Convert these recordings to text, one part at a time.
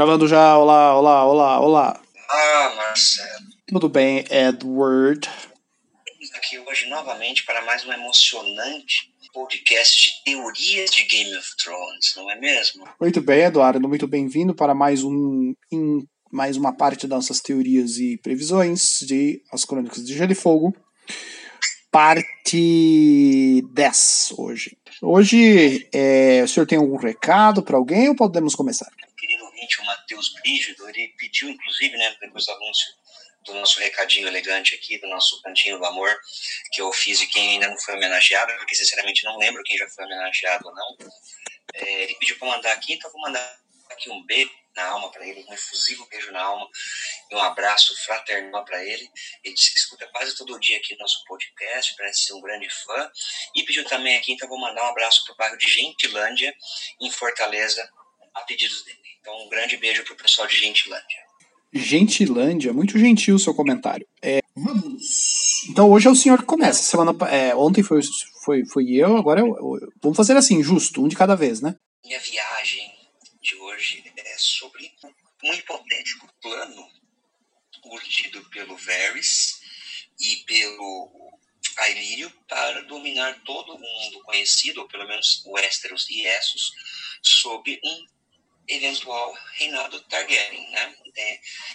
Gravando já, olá, olá, olá, olá. Ah, Marcelo. Tudo bem, Edward? Estamos aqui hoje novamente para mais um emocionante podcast de teorias de Game of Thrones, não é mesmo? Muito bem, Eduardo, muito bem-vindo para mais um mais uma parte das nossas teorias e previsões de As Crônicas de Gelo e Fogo. Parte 10 hoje. Hoje, é, o senhor tem algum recado para alguém ou podemos começar? Ouvinte, o Matheus Brígido, ele pediu, inclusive, né, depois do anúncio do nosso recadinho elegante aqui, do nosso cantinho do amor, que eu fiz e quem ainda não foi homenageado, porque sinceramente não lembro quem já foi homenageado ou não. É, ele pediu para mandar aqui, então vou mandar aqui um beijo na alma para ele, um efusivo beijo na alma e um abraço fraternal para ele. Ele disse que escuta quase todo dia aqui nosso podcast, parece ser um grande fã. E pediu também aqui, então vou mandar um abraço para o bairro de Gentilândia, em Fortaleza, a pedidos dele. Então, um grande beijo para o pessoal de Gentilândia. Gentilândia, muito gentil o seu comentário. É, vamos. Então hoje é o senhor que começa. Semana, é, ontem foi, foi, foi eu, agora eu, eu, vamos fazer assim, justo, um de cada vez, né? Minha viagem de hoje é sobre um hipotético plano urdido pelo Varys e pelo Ailírio para dominar todo o mundo conhecido, ou pelo menos Westeros e Essos, sob um eventual reinado Targaryen, né? É,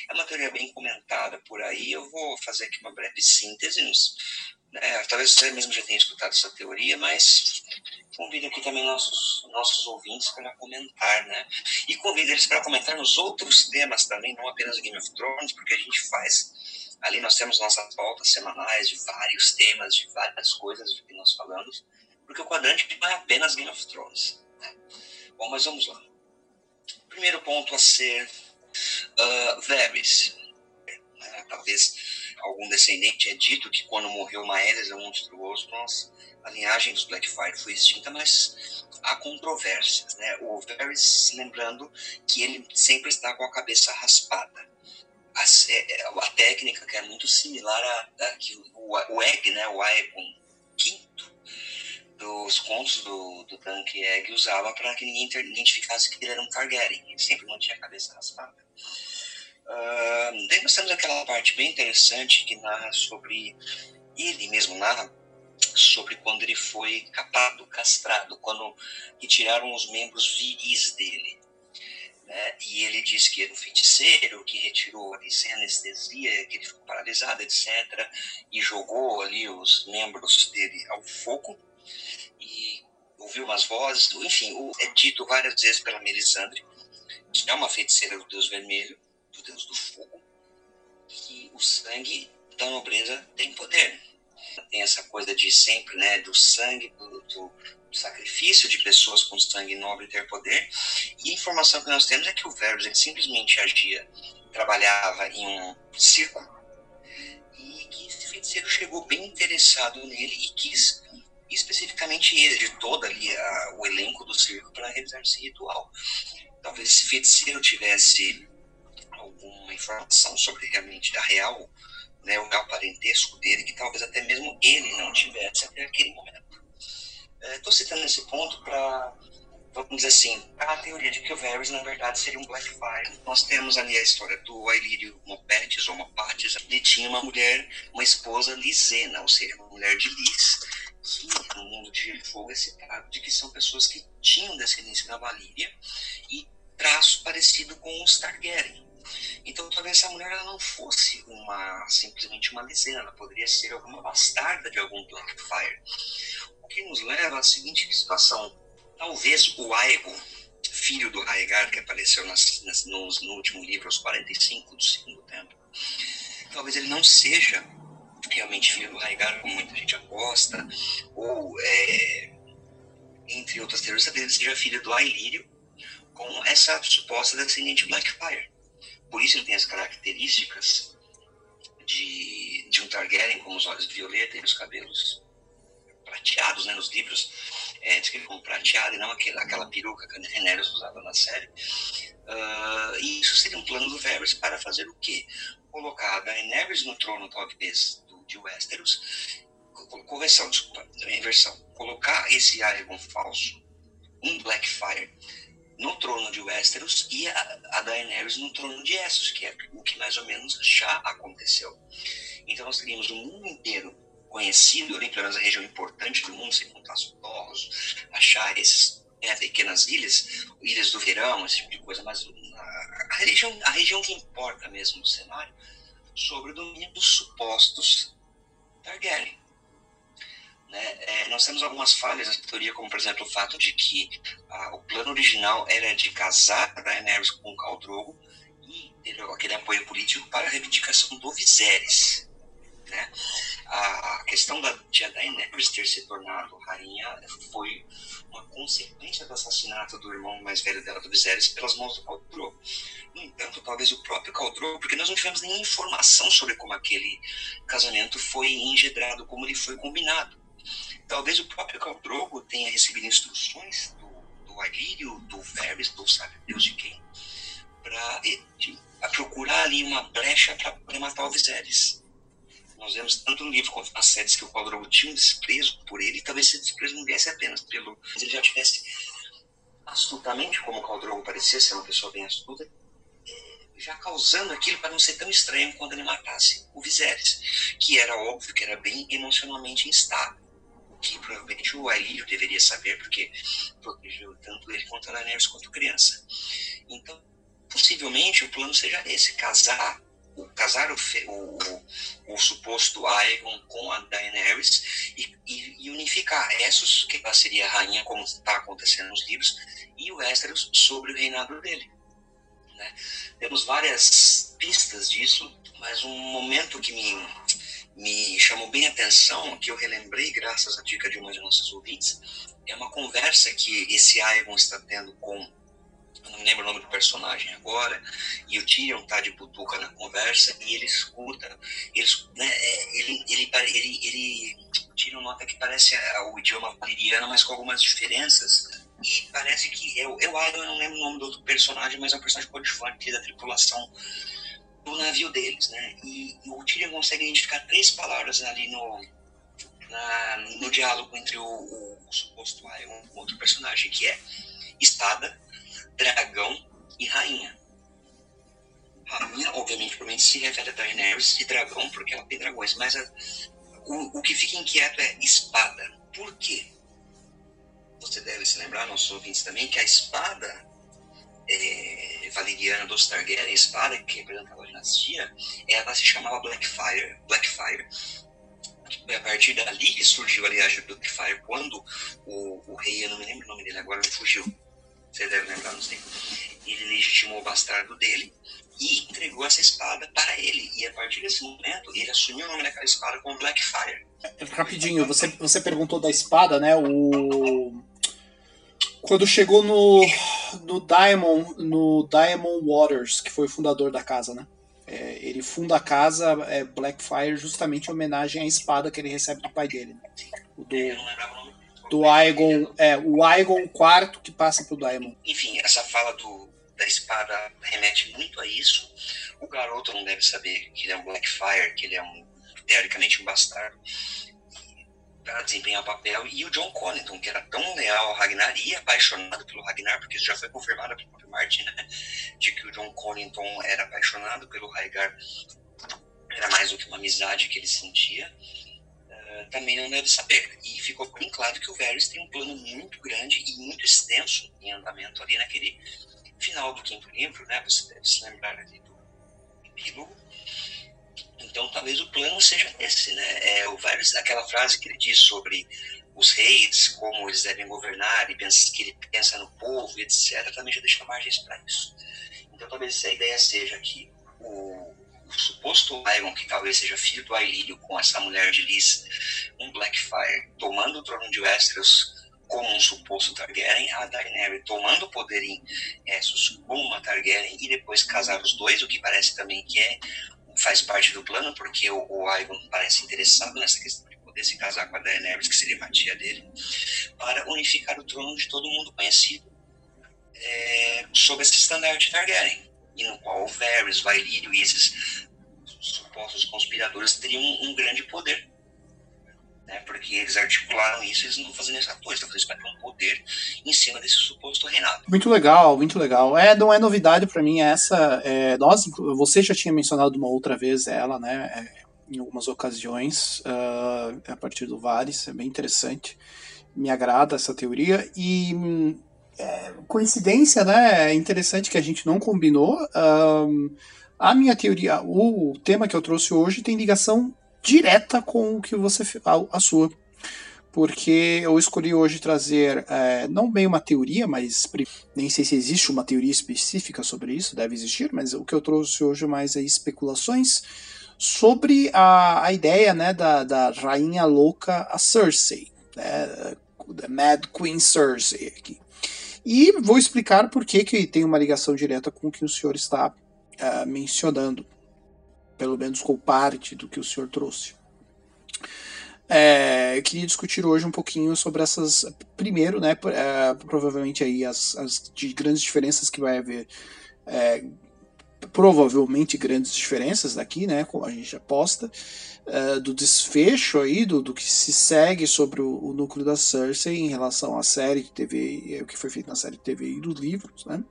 é uma teoria bem comentada por aí. Eu vou fazer aqui uma breve síntese. É, talvez você mesmo já tenha escutado essa teoria, mas convido aqui também nossos nossos ouvintes para comentar, né? E convido eles para comentar nos outros temas também, não apenas Game of Thrones, porque a gente faz ali nós temos nossas pautas semanais de vários temas, de várias coisas de que nós falamos, porque o quadrante não é apenas Game of Thrones. Né? Bom, mas vamos lá primeiro ponto a ser uh, talvez algum descendente é dito que quando morreu Maelys, é monstruoso, nós, a linhagem dos Blackfire foi extinta, mas há controvérsias. Né? O Varys, lembrando que ele sempre está com a cabeça raspada. A, é, a técnica que é muito similar a, a que o, o Egg, né, o Aegon quinto dos contos do, do Dunk Egg usava para que ninguém identificasse que ele era um Targaryen. Ele sempre mantinha a cabeça raspada. Uh, daí nós temos aquela parte bem interessante que narra sobre. Ele mesmo narra sobre quando ele foi capado, castrado, quando retiraram os membros viris dele. Né? E ele diz que era um feiticeiro, que retirou ali sem anestesia, que ele ficou paralisado, etc. E jogou ali os membros dele ao fogo e ouviu umas vozes, enfim, é dito várias vezes pela Melisandre, que é uma feiticeira do Deus Vermelho, do Deus do Fogo, que o sangue da nobreza tem poder. Tem essa coisa de sempre, né, do sangue, do, do sacrifício de pessoas com sangue nobre ter poder. E a informação que nós temos é que o Verus ele simplesmente agia, trabalhava em um circo e que esse feiticeiro chegou bem interessado nele e quis especificamente ele, de todo ali a, o elenco do circo para realizar esse ritual. Talvez esse feiticeiro tivesse alguma informação sobre realmente a real, né, o real parentesco dele, que talvez até mesmo ele não tivesse até aquele momento. Estou é, citando esse ponto para, vamos dizer assim, a teoria de que o Varys, na verdade, seria um Blackfire. Nós temos ali a história do Ailírio Mopetes, ou Mopates, ele tinha uma mulher, uma esposa lisena, ou seja, uma mulher de lis, que no mundo de Fogo é citado de que são pessoas que tinham descendência da Valíria e traço parecido com os Targaryen. Então talvez essa mulher não fosse uma simplesmente uma lisena, ela poderia ser alguma bastarda de algum Blackfire. O que nos leva à seguinte situação: talvez o Aegon, filho do Raegar, que apareceu nas, nas, no, no último livro, aos 45 do segundo tempo, talvez ele não seja realmente filho do Raigar, como muita gente aposta, ou, é, entre outras teorias, talvez seja filho do Ailírio, com essa suposta descendente Blackfire. Por isso ele tem as características de, de um Targaryen, como os olhos violeta e os cabelos prateados, né, nos livros, é descrito como prateado e não aquela, aquela peruca que a Daenerys usava na série. Uh, e isso seria um plano do Varys para fazer o quê? Colocar a Daenerys no trono, talvez, de Westeros, correção, desculpa, inversão, colocar esse Aegon falso, um Blackfire, no trono de Westeros e a, a Daenerys no trono de Essos, que é o que mais ou menos já aconteceu. Então nós teríamos o mundo inteiro conhecido, ali, pelo menos a região importante do mundo, sem contar os torros, achar esses né, pequenas ilhas, ilhas do verão, esse tipo de coisa, mas a, a, região, a região que importa mesmo no cenário, sobre o domínio dos supostos Targaryen. Né? É, nós temos algumas falhas na teoria, como por exemplo o fato de que ah, o plano original era de casar a Daenerys com o Khal Drogo e ter aquele apoio político para a reivindicação do Viserys. Né? A, questão da, de a Daenerys ter se tornado rainha foi uma consequência do assassinato do irmão mais velho dela, do Viserys, pelas mãos do Khal Drogo. No entanto, talvez o próprio Khal Drogo, porque nós não tivemos nenhuma informação sobre como aquele casamento foi engendrado, como ele foi combinado. Talvez o próprio Khal Drogo tenha recebido instruções do, do Alírio, do Varys, do sabe Deus de quem, para procurar ali uma brecha para matar o Viserys. Nós vemos tanto no livro quanto nas séries que o Khal Drogo tinha um desprezo por ele, e talvez esse desprezo não viesse apenas pelo... Mas ele já tivesse astutamente, como o Khal Drogo parecia ser uma pessoa bem astuta, já causando aquilo para não ser tão estranho quando ele matasse o Viserys, que era óbvio que era bem emocionalmente instável que provavelmente o Ailírio deveria saber, porque protegeu tanto ele quanto a Daenerys quanto criança. Então, possivelmente o plano seja esse: casar o, casar o, o, o, suposto Aegon com a Daenerys e, e, e unificar Essos, que seria a rainha, como está acontecendo nos livros, e o Westeros sobre o reinado dele. Né? Temos várias pistas disso, mas um momento que me me chamou bem a atenção, que eu relembrei graças à dica de uma de nossas ouvintes, é uma conversa que esse Aegon está tendo com, eu não me lembro o nome do personagem agora, e o Tyrion está de butuca na conversa e ele escuta, ele, né, é, ele, ele, ele, ele, Tyrion nota que parece o idioma valeriano, mas com algumas diferenças, e parece que é o Aegon, eu não lembro o nome do outro personagem, mas é um personagem coadjuvante da tripulação do navio deles, né? E, e o Tyrion consegue identificar três palavras ali no, na, no diálogo entre o, o, o suposto Ion e um outro personagem, que é espada, dragão e rainha. Rainha, obviamente, provavelmente se refere a Daenerys e dragão, porque ela tem dragões, mas a, o, o que fica inquieto é espada. Por quê? Você deve se lembrar, nossos ouvintes também, que a espada é, valeriana dos Targaryen, a espada que representava a dinastia, ela se chamava Blackfire. Blackfire. A partir dali que surgiu, aliás, Blackfire, quando o, o rei, eu não me lembro o nome dele agora, me fugiu. Você deve lembrar, não sei. Ele legitimou o bastardo dele e entregou essa espada para ele. E a partir desse momento, ele assumiu o nome daquela espada como Blackfire. Rapidinho, você, você perguntou da espada, né? O quando chegou no, no Diamond, no Diamond Waters, que foi o fundador da casa, né? É, ele funda a casa é, Blackfire justamente em homenagem à espada que ele recebe do pai dele. Né? O do, do Aegon, é, o Aegon IV que passa pro Diamond. Enfim, essa fala do, da espada remete muito a isso. O garoto não deve saber que ele é um Blackfire, que ele é um teoricamente um bastardo para desempenhar o papel, e o John Connington, que era tão leal ao Ragnar e apaixonado pelo Ragnar, porque isso já foi confirmado pelo próprio Martin, né, de que o John Connington era apaixonado pelo Ragnar, era mais do que uma amizade que ele sentia, também não deve saber. E ficou bem claro que o Varys tem um plano muito grande e muito extenso em andamento ali naquele final do quinto livro, né, você deve se lembrar ali do epílogo, então, talvez o plano seja esse, né? É o vários, aquela frase que ele diz sobre os reis, como eles devem governar, e pensa, que ele pensa no povo, etc., também já deixa margens para isso. Então, talvez a ideia seja que suposto Aegon, que talvez seja filho do Ailírio com essa mulher de Liz, um Blackfire, tomando o trono de Westeros como um suposto Targaryen, a Daenerys tomando o poder em Essos como uma Targaryen e depois casar os dois, o que parece também que é faz parte do plano, porque o, o parece interessado nessa questão de poder se casar com a Daenerys, que seria a tia dele, para unificar o trono de todo mundo conhecido é, sob esse estandarte Targaryen, e no qual o Varys, Valyrio e esses supostos conspiradores teriam um, um grande poder. Né? Porque eles articularam isso, eles não estão fazendo toa, eles estão fazendo isso para ter um poder em cima desse suposto reinado. Muito legal, muito legal. É, não é novidade para mim essa. É, nós, você já tinha mencionado uma outra vez ela, né? É, em algumas ocasiões, uh, a partir do Vares, é bem interessante. Me agrada essa teoria. E é, coincidência, né? É interessante que a gente não combinou. Uh, a minha teoria, o tema que eu trouxe hoje tem ligação direta com o que você a, a sua. Porque eu escolhi hoje trazer, é, não bem uma teoria, mas nem sei se existe uma teoria específica sobre isso, deve existir, mas o que eu trouxe hoje mais é especulações sobre a, a ideia né, da, da rainha louca, a Cersei, né, Mad Queen Cersei aqui. E vou explicar por que, que tem uma ligação direta com o que o senhor está uh, mencionando pelo menos com parte do que o senhor trouxe. É, eu queria discutir hoje um pouquinho sobre essas. Primeiro, né, é, provavelmente aí as, as de grandes diferenças que vai haver. É, provavelmente grandes diferenças daqui, né, como a gente aposta, é, do desfecho aí, do, do que se segue sobre o, o, núcleo da Cersei em relação à série de TV, o que foi feito na série de TV e dos livros, né,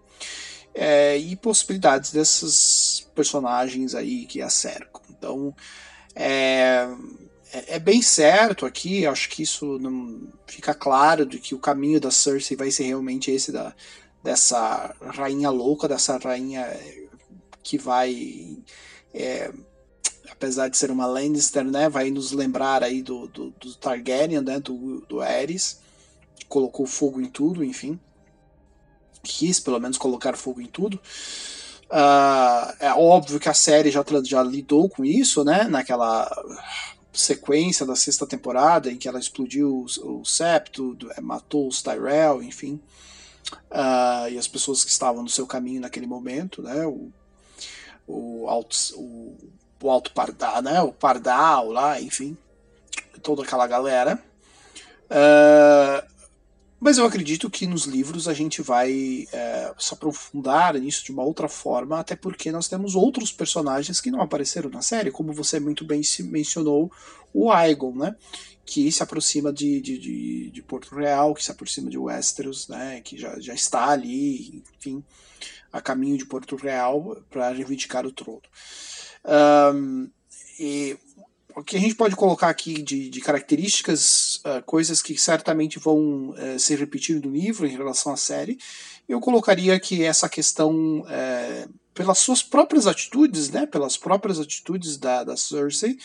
é, e possibilidades desses personagens aí que a cercam. Então, é, é, é bem certo aqui, acho que isso não fica claro de que o caminho da Cersei vai ser realmente esse da, dessa rainha louca, dessa rainha que vai, é, apesar de ser uma Lannister, né, vai nos lembrar aí do, do, do Targaryen, né, do, do Aerys, que colocou fogo em tudo, enfim quis pelo menos colocar fogo em tudo. Uh, é óbvio que a série já, já lidou com isso, né? Naquela sequência da sexta temporada em que ela explodiu o, o septo, é, matou os Tyrell, enfim, uh, e as pessoas que estavam no seu caminho naquele momento, né? O, o o, o alto Pardal, né? O Pardal lá, enfim, toda aquela galera. Uh, mas eu acredito que nos livros a gente vai é, se aprofundar nisso de uma outra forma, até porque nós temos outros personagens que não apareceram na série, como você muito bem mencionou, o Aegon, né? Que se aproxima de, de, de, de Porto Real, que se aproxima de Westeros, né? Que já, já está ali, enfim, a caminho de Porto Real para reivindicar o trono. Um, e o que a gente pode colocar aqui de, de características, uh, coisas que certamente vão uh, ser repetidas no livro em relação à série, eu colocaria que essa questão, uh, pelas suas próprias atitudes, né, pelas próprias atitudes da, da Cersei,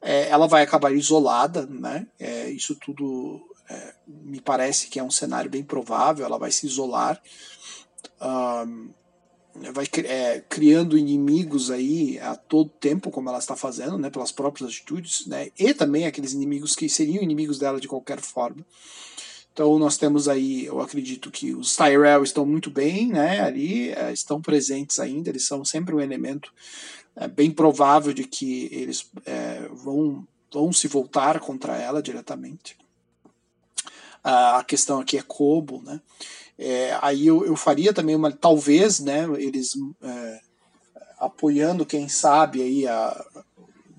ela vai acabar isolada, né, isso tudo me parece que é um cenário bem provável, ela vai se isolar. Um, vai é, criando inimigos aí a todo tempo, como ela está fazendo, né, pelas próprias atitudes, né, e também aqueles inimigos que seriam inimigos dela de qualquer forma. Então nós temos aí, eu acredito que os Tyrell estão muito bem, né, ali, é, estão presentes ainda, eles são sempre um elemento é, bem provável de que eles é, vão, vão se voltar contra ela diretamente. a questão aqui é Kobo, né, é, aí eu, eu faria também uma, talvez, né, eles é, apoiando, quem sabe, aí a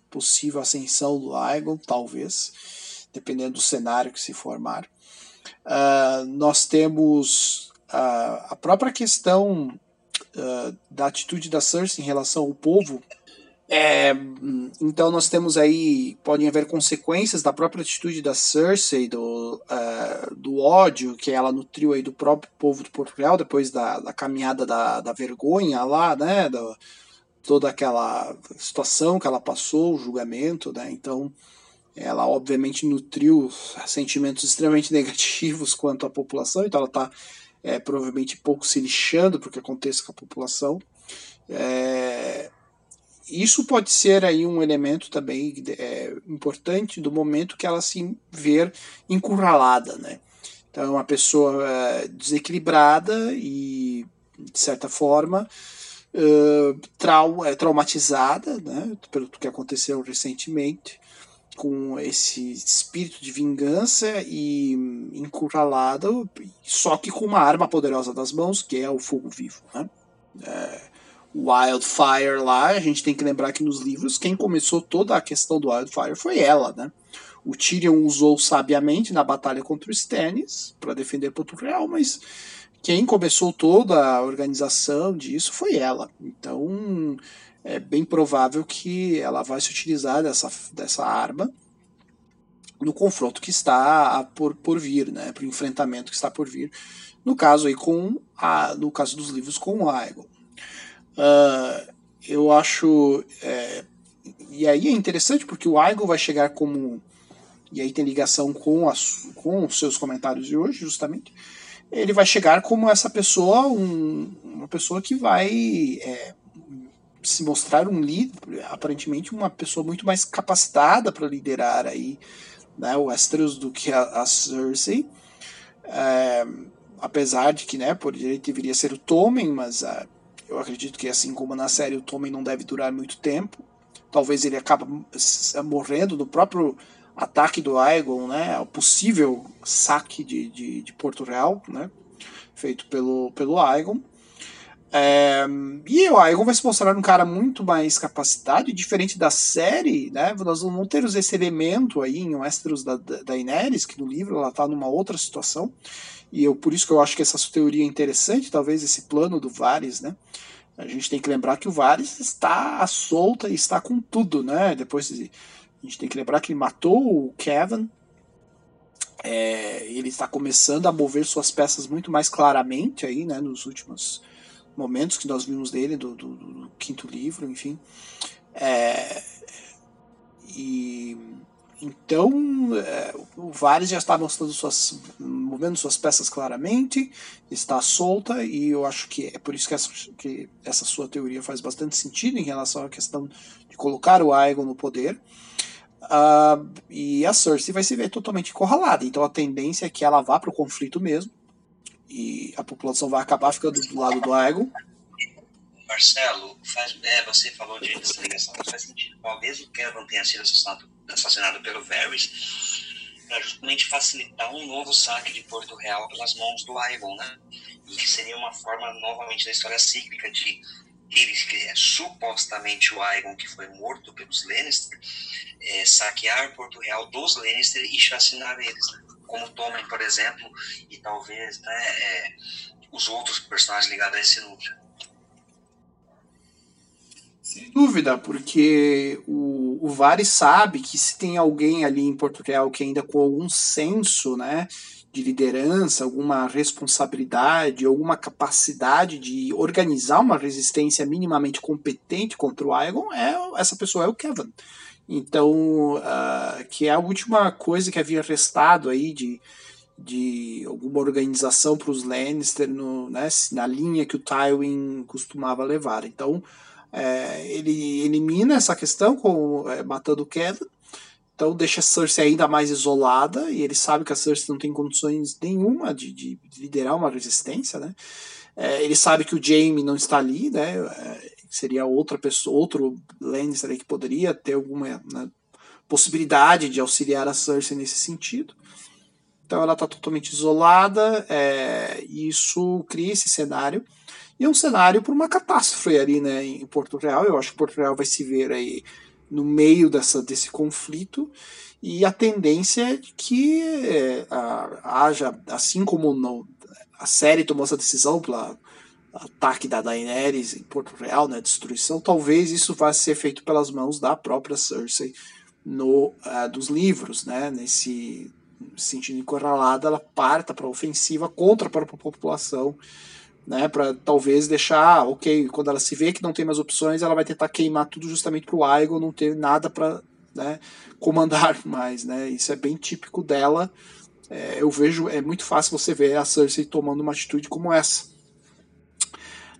possível ascensão do Aegon, talvez, dependendo do cenário que se formar. Uh, nós temos uh, a própria questão uh, da atitude da Cersei em relação ao povo é, então nós temos aí, podem haver consequências da própria atitude da Cersei, do, uh, do ódio que ela nutriu aí do próprio povo de Portugal, depois da, da caminhada da, da vergonha lá, né, do, toda aquela situação que ela passou, o julgamento, né, então ela obviamente nutriu sentimentos extremamente negativos quanto à população, então ela está é, provavelmente pouco se lixando porque acontece com a população. É, isso pode ser aí um elemento também é, importante do momento que ela se ver encurralada, né? Então, é uma pessoa é, desequilibrada e, de certa forma, uh, trau é, traumatizada, né? Pelo que aconteceu recentemente, com esse espírito de vingança e encurralada, só que com uma arma poderosa das mãos, que é o fogo vivo, né? É, Wildfire lá, a gente tem que lembrar que nos livros quem começou toda a questão do Wildfire foi ela, né? o Tyrion usou sabiamente na batalha contra o Stannis para defender Porto Real, mas quem começou toda a organização disso foi ela. Então é bem provável que ela vai se utilizar dessa, dessa arma no confronto que está por, por vir, né, para o enfrentamento que está por vir, no caso aí com a, no caso dos livros com o Aegon. Uh, eu acho é, e aí é interessante porque o Aegon vai chegar como e aí tem ligação com, as, com os seus comentários de hoje, justamente ele vai chegar como essa pessoa, um, uma pessoa que vai é, se mostrar um líder, aparentemente uma pessoa muito mais capacitada para liderar aí né, o Westeros do que a, a Cersei. É, apesar de que, né, por direito deveria ser o Tommen, mas uh, eu acredito que assim como na série o Tommen não deve durar muito tempo. Talvez ele acabe morrendo no próprio ataque do Aegon, né, o possível saque de, de, de Porto Real, né, feito pelo, pelo Aegon. É, e o Aegon vai se mostrar um cara muito mais capacitado, diferente da série, né, nós não vamos ter esse elemento aí em Westeros da, da Daenerys, que no livro ela está numa outra situação, e eu, por isso que eu acho que essa teoria é interessante, talvez esse plano do Varys, né, a gente tem que lembrar que o Varys está à solta e está com tudo, né, depois de a gente tem que lembrar que ele matou o Kevin. É, ele está começando a mover suas peças muito mais claramente aí, né, nos últimos momentos que nós vimos dele, do, do, do quinto livro, enfim. É, e então é, o Vares já está mostrando suas, movendo suas peças claramente, está solta e eu acho que é por isso que essa, que essa sua teoria faz bastante sentido em relação à questão de colocar o Aegon no poder. Uh, e a Cersei vai se ver totalmente encurralada. Então a tendência é que ela vá para o conflito mesmo. E a população vai acabar ficando do lado do Aegon. Marcelo, faz, é, você falou de ligação, mas faz sentido. Talvez o Kevin tenha sido assassinado, assassinado pelo Varys para justamente facilitar um novo saque de Porto Real pelas mãos do Aegon, né? E que seria uma forma, novamente, da história cíclica de eles, que é supostamente o Aegon que foi morto pelos Lannister, é, saquear Porto Real dos Lannister e chacinar eles, né? como Tommen, por exemplo, e talvez né, é, os outros personagens ligados a esse núcleo. Sem dúvida, porque o, o Varys sabe que se tem alguém ali em Porto Real que ainda com algum senso, né, de liderança, alguma responsabilidade, alguma capacidade de organizar uma resistência minimamente competente contra o Aegon, é, essa pessoa é o Kevin. Então, uh, que é a última coisa que havia restado aí de, de alguma organização para os Lannister no, né, na linha que o Tywin costumava levar. Então, é, ele elimina essa questão com, é, matando o Kevin então deixa a Cersei ainda mais isolada, e ele sabe que a Cersei não tem condições nenhuma de, de liderar uma resistência, né? É, ele sabe que o Jaime não está ali, né? É, seria outra pessoa, outro Lannister que poderia ter alguma né, possibilidade de auxiliar a Cersei nesse sentido. Então ela está totalmente isolada, é, e isso cria esse cenário. E um cenário para uma catástrofe ali né, em Porto Real. Eu acho que Porto Real vai se ver aí no meio dessa, desse conflito e a tendência é que é, haja, assim como no, a série tomou essa decisão pelo ataque da Daenerys em Porto Real, né, destruição, talvez isso vá ser feito pelas mãos da própria Cersei no uh, dos livros, né, nesse sentido encurralada, ela parta para a ofensiva contra a própria população né, para talvez deixar, ok, quando ela se vê que não tem mais opções, ela vai tentar queimar tudo justamente para o Aegon não ter nada para né, comandar mais, né? Isso é bem típico dela. É, eu vejo, é muito fácil você ver a Cersei tomando uma atitude como essa.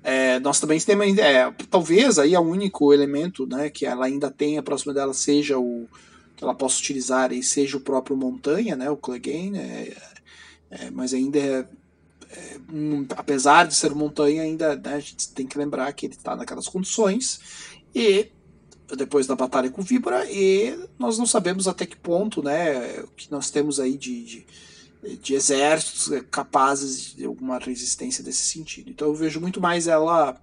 É, nós também temos, é, talvez aí o único elemento, né, que ela ainda tenha próximo dela seja o que ela possa utilizar e seja o próprio Montanha, né, o Clegane, é, é, mas ainda é é, apesar de ser montanha, ainda né, a gente tem que lembrar que ele está naquelas condições. E depois da batalha com o Vibra, e nós não sabemos até que ponto né, o que nós temos aí de, de, de exércitos capazes de alguma resistência desse sentido. Então eu vejo muito mais ela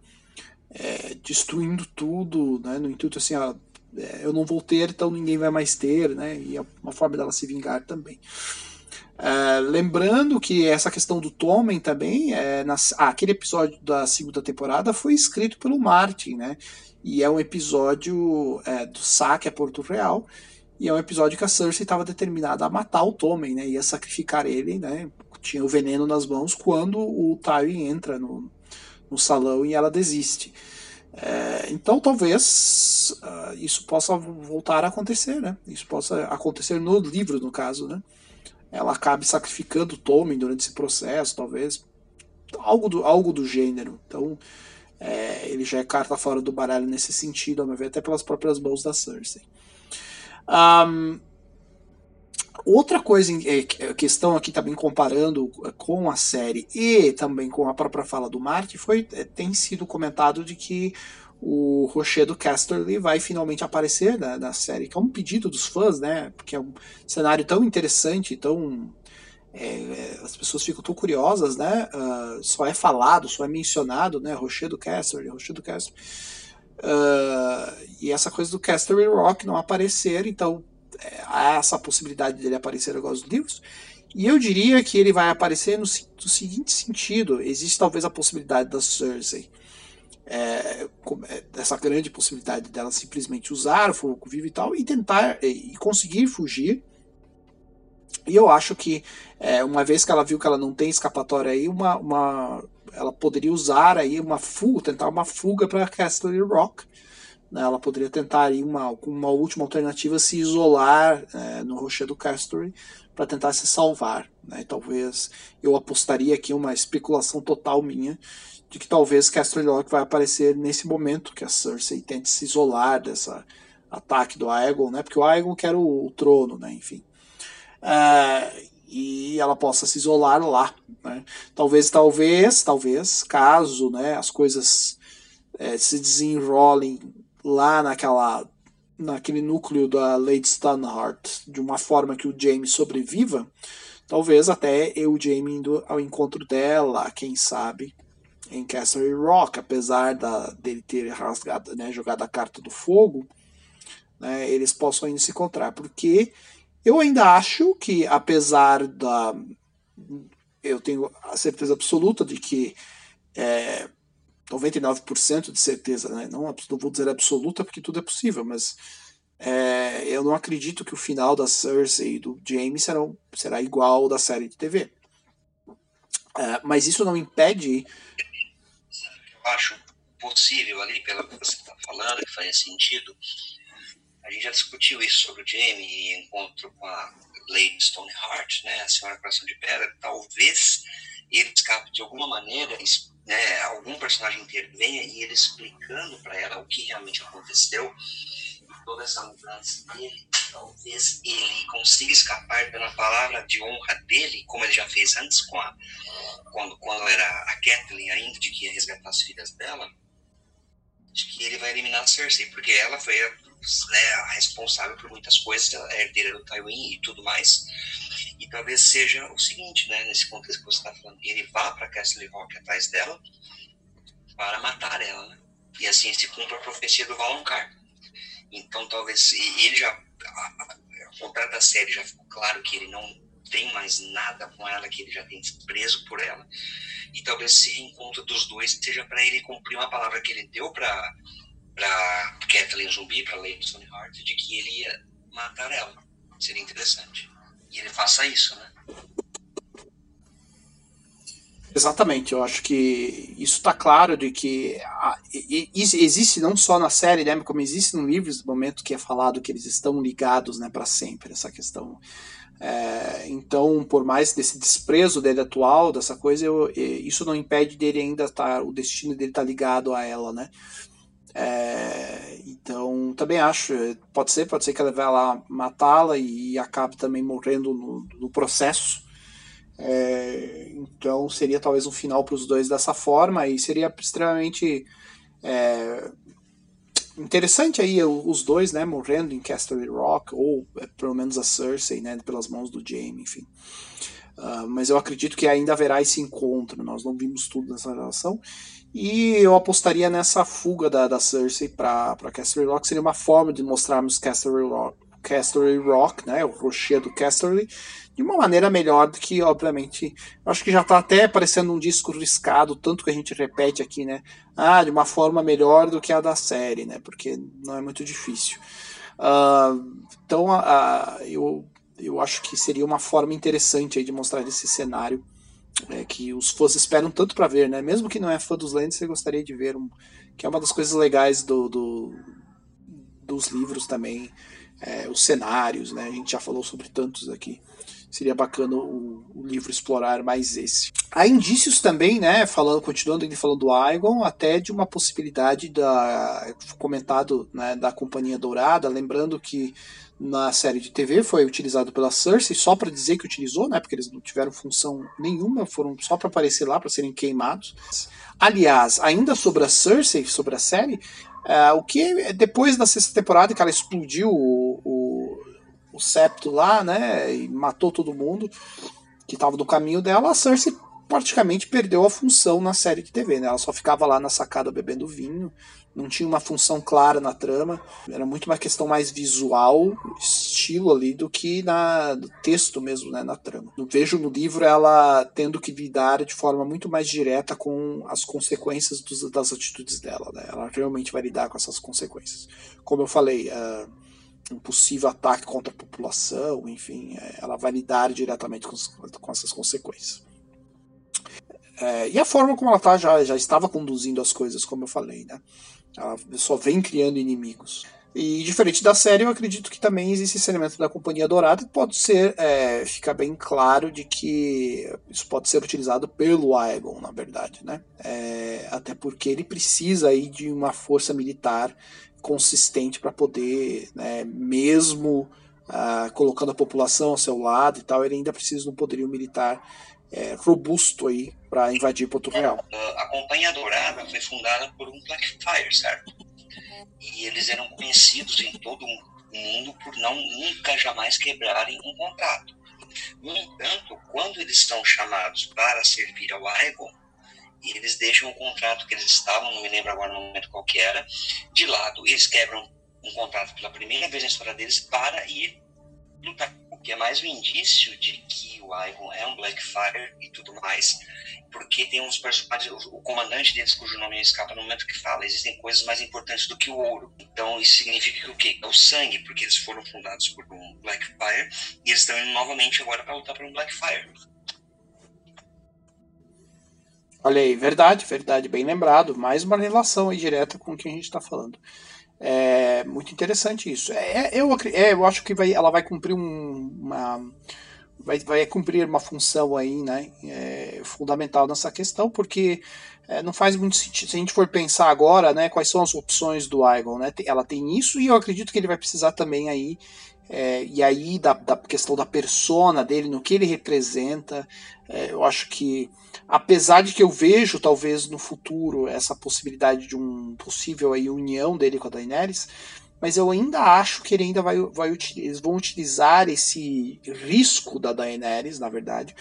é, destruindo tudo, né, no intuito assim, ela é, eu não vou ter, então ninguém vai mais ter, né? E é uma forma dela se vingar também. É, lembrando que essa questão do Tommen também, é, na, ah, aquele episódio da segunda temporada foi escrito pelo Martin, né? E é um episódio é, do saque a Porto Real. E é um episódio que a Cersei estava determinada a matar o Tommen, né? Ia sacrificar ele, né? Tinha o veneno nas mãos quando o Tywin entra no, no salão e ela desiste. É, então talvez uh, isso possa voltar a acontecer, né? Isso possa acontecer no livro, no caso, né? Ela acabe sacrificando o Tommen durante esse processo, talvez. Algo do, algo do gênero. Então, é, ele já é carta fora do baralho nesse sentido, a meu ver, até pelas próprias mãos da Cersei. Um, outra coisa, é, questão aqui também comparando com a série e também com a própria fala do Marty, foi, é, tem sido comentado de que o Rochedo Casterly vai finalmente aparecer na, na, série, que é um pedido dos fãs, né? Porque é um cenário tão interessante, tão. É, as pessoas ficam tão curiosas, né? Uh, só é falado, só é mencionado, né? Rochedo Casterly, Rochedo Casterly. Uh, e essa coisa do Casterly Rock não aparecer, então é, há essa possibilidade dele aparecer agora nos livros. E eu diria que ele vai aparecer no, no seguinte sentido: existe talvez a possibilidade da Cersei é, é, essa grande possibilidade dela simplesmente usar o fogo vivo e tal e tentar e conseguir fugir. E eu acho que é, uma vez que ela viu que ela não tem escapatória aí, uma, uma ela poderia usar aí uma fuga, tentar uma fuga para Castle Rock. Né? Ela poderia tentar aí uma, uma última alternativa se isolar é, no Rochedo Castle para tentar se salvar. Né? Talvez eu apostaria aqui uma especulação total minha de que talvez Castle Rock vai aparecer nesse momento que a Cersei tente se isolar dessa ataque do Aegon, né? Porque o Aegon quer o, o trono, né? Enfim. Uh, e ela possa se isolar lá, né? Talvez, talvez, talvez, caso, né? As coisas é, se desenrolem lá naquela naquele núcleo da Lady Stanhart de uma forma que o Jaime sobreviva, talvez até eu, Jaime, indo ao encontro dela, quem sabe, em Castle Rock, apesar da, dele ter rasgado, né, jogado a carta do fogo, né, eles possam ainda se encontrar. Porque eu ainda acho que, apesar da. Eu tenho a certeza absoluta de que. É, 99% de certeza, né? não, não vou dizer absoluta porque tudo é possível, mas é, eu não acredito que o final da Cersei e do Jaime será, será igual ao da série de TV. É, mas isso não impede acho possível ali, pelo que você está falando, que faz sentido. A gente já discutiu isso sobre o Jamie e encontro com a Lady Stoneheart, né, a Senhora Coração de Pedra. Talvez ele escape de alguma maneira, né, algum personagem intervenha e ele explicando para ela o que realmente aconteceu toda essa mudança dele, talvez ele consiga escapar pela palavra de honra dele, como ele já fez antes com a, quando, quando era a Kathleen ainda, de que ia resgatar as filhas dela, de que ele vai eliminar a Cersei, porque ela foi a, né, a responsável por muitas coisas, a herdeira do Tywin e tudo mais. E talvez seja o seguinte, né, nesse contexto que você está falando, ele vá para Castle Rock atrás dela para matar ela, né? E assim se cumpre a profecia do Valonqar então, talvez ele já, ao contrário da série, já ficou claro que ele não tem mais nada com ela, que ele já tem preso por ela. E talvez esse reencontro dos dois seja para ele cumprir uma palavra que ele deu para para Kathleen Zumbi, para Lady Stoneheart, de que ele ia matar ela. Seria interessante. E ele faça isso, né? Exatamente, eu acho que isso está claro de que a, e, e, existe não só na série, né, como existe no livro no momento que é falado que eles estão ligados, né, para sempre essa questão. É, então, por mais desse desprezo dele atual, dessa coisa, eu, isso não impede dele ainda estar, o destino dele estar tá ligado a ela, né? É, então, também acho, pode ser, pode ser que ela vá lá matá-la e acabe também morrendo no, no processo é, então seria talvez um final para os dois dessa forma e seria extremamente é, interessante aí os dois, né, morrendo em Castle Rock ou é, pelo menos a Cersei, né, pelas mãos do Jaime, enfim. Uh, mas eu acredito que ainda haverá esse encontro. Nós não vimos tudo nessa relação. E eu apostaria nessa fuga da, da Cersei para Casterly Rock. Seria uma forma de mostrarmos Casterly Rock, Casterly Rock né, o rochedo Casterly, de uma maneira melhor do que, obviamente, acho que já está até parecendo um disco riscado, tanto que a gente repete aqui, né? Ah, de uma forma melhor do que a da série, né? Porque não é muito difícil. Uh, então, uh, eu, eu acho que seria uma forma interessante aí de mostrar esse cenário é, que os fãs esperam tanto para ver, né? Mesmo que não é fã dos Lands, você gostaria de ver, um, que é uma das coisas legais do, do dos livros também, é, os cenários, né? A gente já falou sobre tantos aqui seria bacana o, o, livro explorar mais esse. Há indícios também, né, falando, continuando ainda falando do Aegon, até de uma possibilidade da comentado, né, da Companhia Dourada, lembrando que na série de TV foi utilizado pela Cersei só para dizer que utilizou, né, porque eles não tiveram função nenhuma, foram só para aparecer lá para serem queimados. Aliás, ainda sobre a Cersei, sobre a série, uh, o que depois da sexta temporada que ela explodiu o, o o septo lá, né? E matou todo mundo que estava no caminho dela. A Cersei praticamente perdeu a função na série de TV, né? Ela só ficava lá na sacada bebendo vinho, não tinha uma função clara na trama, era muito uma questão mais visual, estilo ali, do que na do texto mesmo, né, na trama. Eu vejo no livro ela tendo que lidar de forma muito mais direta com as consequências dos, das atitudes dela, né? Ela realmente vai lidar com essas consequências. Como eu falei, uh, um possível ataque contra a população, enfim, é, ela vai lidar diretamente com, com essas consequências. É, e a forma como ela tá, já, já estava conduzindo as coisas, como eu falei, né? Ela só vem criando inimigos. E diferente da série, eu acredito que também existe esse elemento da Companhia Dourada que pode ser, é, fica bem claro de que isso pode ser utilizado pelo Aegon, na verdade, né? É, até porque ele precisa aí de uma força militar consistente para poder, né, mesmo uh, colocando a população ao seu lado e tal, ele ainda precisa de um poderio militar é, robusto aí para invadir Porto Real. A Companhia Dourada foi fundada por um Blackfire, certo? E eles eram conhecidos em todo o mundo por não nunca jamais quebrarem um contrato. No entanto, quando eles são chamados para servir ao Aegon, e eles deixam o contrato que eles estavam, não me lembro agora no momento qual que era, de lado, eles quebram um contrato pela primeira vez na história deles para ir lutar. Que é mais um indício de que o Ivan é um Blackfire e tudo mais, porque tem uns personagens, o comandante deles, cujo nome escapa no momento que fala, existem coisas mais importantes do que o ouro. Então isso significa que o quê? É o sangue, porque eles foram fundados por um Blackfire e eles estão indo novamente agora para lutar por um Blackfire. Olha aí, verdade, verdade, bem lembrado. Mais uma relação aí direta com o que a gente está falando. É muito interessante isso. É, é, eu, é, eu acho que vai, ela vai cumprir um, uma. Vai, vai cumprir uma função aí, né? É, fundamental nessa questão, porque é, não faz muito sentido. Se a gente for pensar agora, né, quais são as opções do Igon, né? Ela tem isso e eu acredito que ele vai precisar também aí é, e aí da, da, questão da persona dele, no que ele representa, é, eu acho que apesar de que eu vejo talvez no futuro essa possibilidade de um possível aí união dele com a Daenerys, mas eu ainda acho que ele ainda vai, vai eles vão utilizar esse risco da Daenerys, na verdade,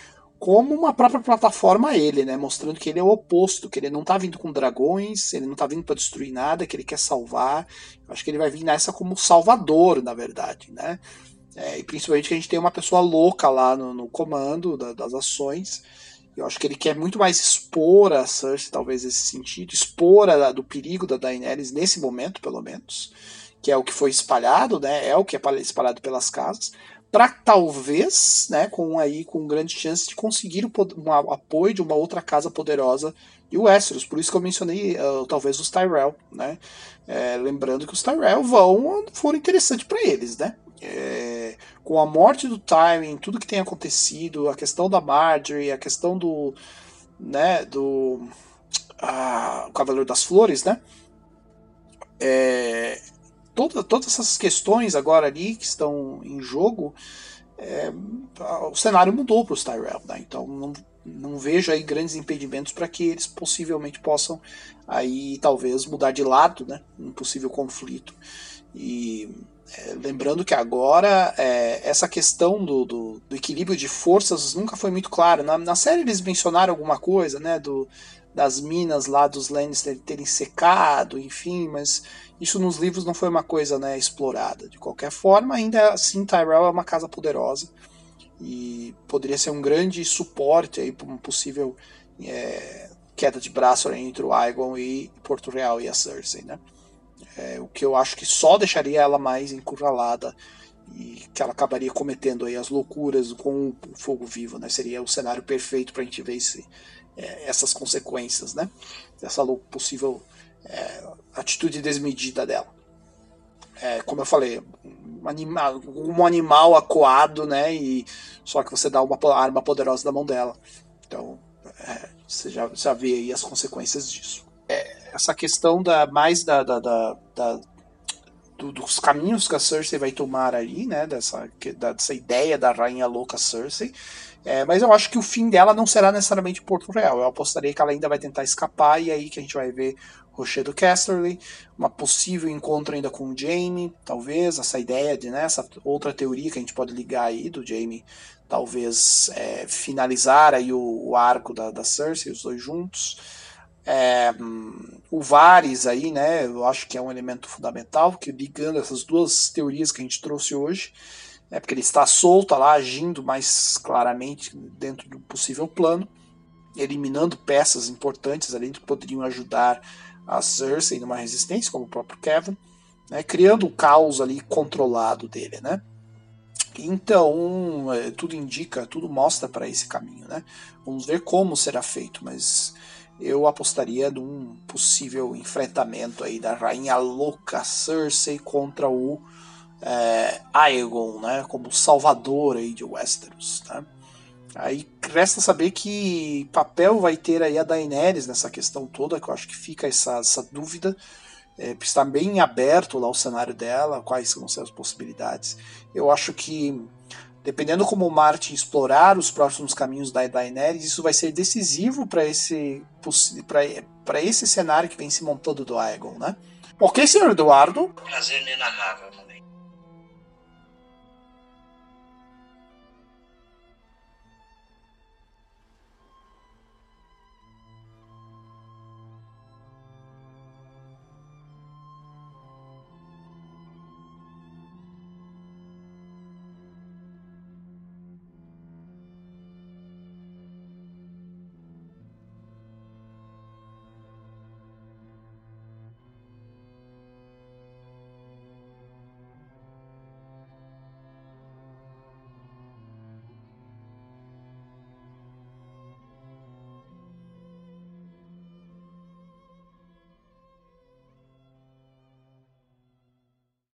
como uma própria plataforma ele, né? Mostrando que ele é o oposto, que ele não tá vindo com dragões, ele não tá vindo para destruir nada, que ele quer salvar. Eu acho que ele vai vir nessa como salvador, na verdade, né? É, e principalmente que a gente tem uma pessoa louca lá no, no comando da, das ações. Eu acho que ele quer muito mais expor a Cersei, talvez nesse sentido, expor a, do perigo da Daenerys nesse momento, pelo menos, que é o que foi espalhado, né? É o que é espalhado pelas casas para talvez, né, com aí com grande chance de conseguir um apoio de uma outra casa poderosa de Westeros. Por isso que eu mencionei uh, talvez os Tyrell, né? É, lembrando que os Tyrell vão foram interessantes para eles, né? É, com a morte do Tywin, tudo que tem acontecido, a questão da Marjorie, a questão do, né, do ah, Cavaleiro das Flores, né? É, toda, todas essas questões agora ali que estão em jogo, é, o cenário mudou para os Tyrell. Né? Então não, não vejo aí grandes impedimentos para que eles possivelmente possam aí talvez mudar de lado, né? Um possível conflito. E é, lembrando que agora é, essa questão do, do, do, equilíbrio de forças nunca foi muito clara. Na, na série eles mencionaram alguma coisa, né? Do, das minas lá dos Lannister terem secado, enfim, mas isso nos livros não foi uma coisa né, explorada. De qualquer forma, ainda assim Tyrell é uma casa poderosa e poderia ser um grande suporte para uma possível é, queda de braço entre o Aegon e Porto Real e a Cersei, né? É, o que eu acho que só deixaria ela mais encurralada e que ela acabaria cometendo aí as loucuras com o fogo vivo, né? Seria o cenário perfeito para a gente ver esse, é, essas consequências, né? Dessa possível é, atitude desmedida dela. É, como eu falei, um animal, um animal acuado, né? E só que você dá uma arma poderosa na mão dela. Então, é, você já, já vê aí as consequências disso. É, essa questão da mais da, da, da, da do, dos caminhos que a Cersei vai tomar ali, né? Dessa, dessa ideia da rainha louca Cersei. É, mas eu acho que o fim dela não será necessariamente Porto Real. Eu apostaria que ela ainda vai tentar escapar e aí que a gente vai ver Rochedo Casterly, uma possível encontro ainda com o Jaime, talvez, essa ideia de, né, outra teoria que a gente pode ligar aí do Jaime, talvez é, finalizar aí o, o arco da, da Cersei, os dois juntos. É, o Varys aí, né, eu acho que é um elemento fundamental, que ligando essas duas teorias que a gente trouxe hoje, é porque ele está solto lá, agindo mais claramente dentro do possível plano, eliminando peças importantes ali que poderiam ajudar a Cersei numa resistência, como o próprio Kevin, né, criando o caos ali controlado dele, né? Então, é, tudo indica, tudo mostra para esse caminho, né? Vamos ver como será feito, mas eu apostaria num possível enfrentamento aí da rainha louca Cersei contra o é, Aegon, né, como salvador aí de Westeros, tá? Aí resta saber que papel vai ter aí a Daenerys nessa questão toda, que eu acho que fica essa, essa dúvida. É, está bem aberto lá o cenário dela, quais são as possibilidades. Eu acho que, dependendo como o Martin explorar os próximos caminhos da Daenerys, isso vai ser decisivo para esse, esse cenário que vem se montando do Aegon, né? Ok, senhor Eduardo? Prazer inenarrável,